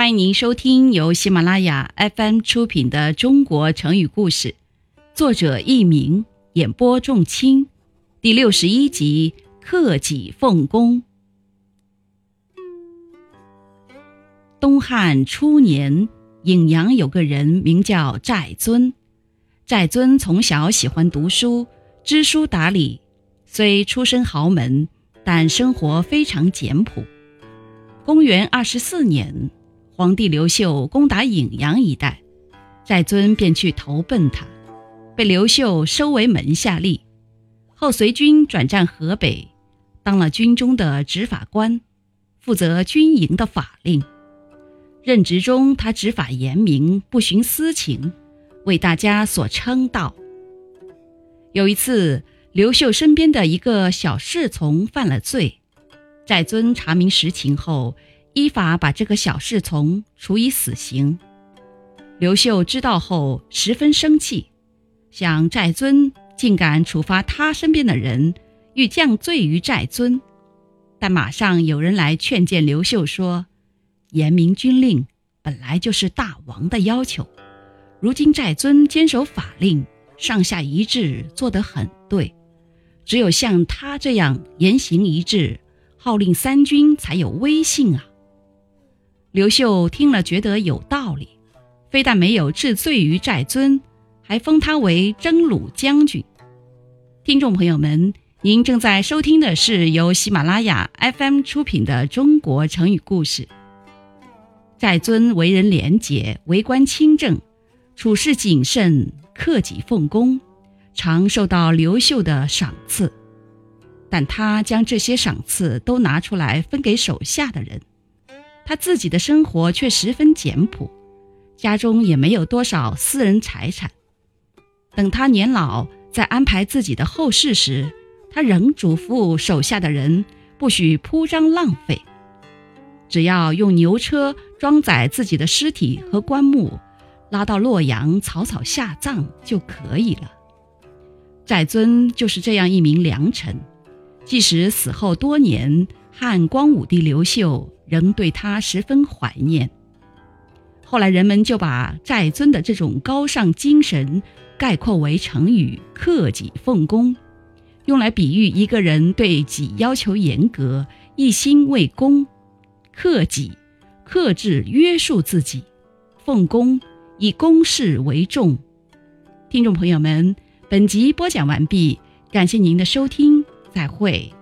欢迎您收听由喜马拉雅 FM 出品的《中国成语故事》，作者佚名，演播仲卿，第六十一集《克己奉公》。东汉初年，颍阳有个人名叫寨尊。寨尊从小喜欢读书，知书达理，虽出身豪门，但生活非常简朴。公元二十四年。皇帝刘秀攻打颍阳一带，寨尊便去投奔他，被刘秀收为门下吏。后随军转战河北，当了军中的执法官，负责军营的法令。任职中，他执法严明，不徇私情，为大家所称道。有一次，刘秀身边的一个小侍从犯了罪，寨尊查明实情后。依法把这个小侍从处以死刑。刘秀知道后十分生气，想寨尊竟敢处罚他身边的人，欲降罪于寨尊。但马上有人来劝谏刘秀说：“严明军令本来就是大王的要求，如今寨尊坚守法令，上下一致，做得很对。只有像他这样言行一致，号令三军才有威信啊！”刘秀听了，觉得有道理，非但没有治罪于寨尊，还封他为征虏将军。听众朋友们，您正在收听的是由喜马拉雅 FM 出品的《中国成语故事》。寨尊为人廉洁，为官清正，处事谨慎，克己奉公，常受到刘秀的赏赐。但他将这些赏赐都拿出来分给手下的人。他自己的生活却十分简朴，家中也没有多少私人财产。等他年老，在安排自己的后事时，他仍嘱咐手下的人不许铺张浪费，只要用牛车装载自己的尸体和棺木，拉到洛阳草草下葬就可以了。寨尊就是这样一名良臣，即使死后多年，汉光武帝刘秀。仍对他十分怀念。后来人们就把寨尊的这种高尚精神概括为成语“克己奉公”，用来比喻一个人对己要求严格，一心为公；克己，克制约束自己；奉公，以公事为重。听众朋友们，本集播讲完毕，感谢您的收听，再会。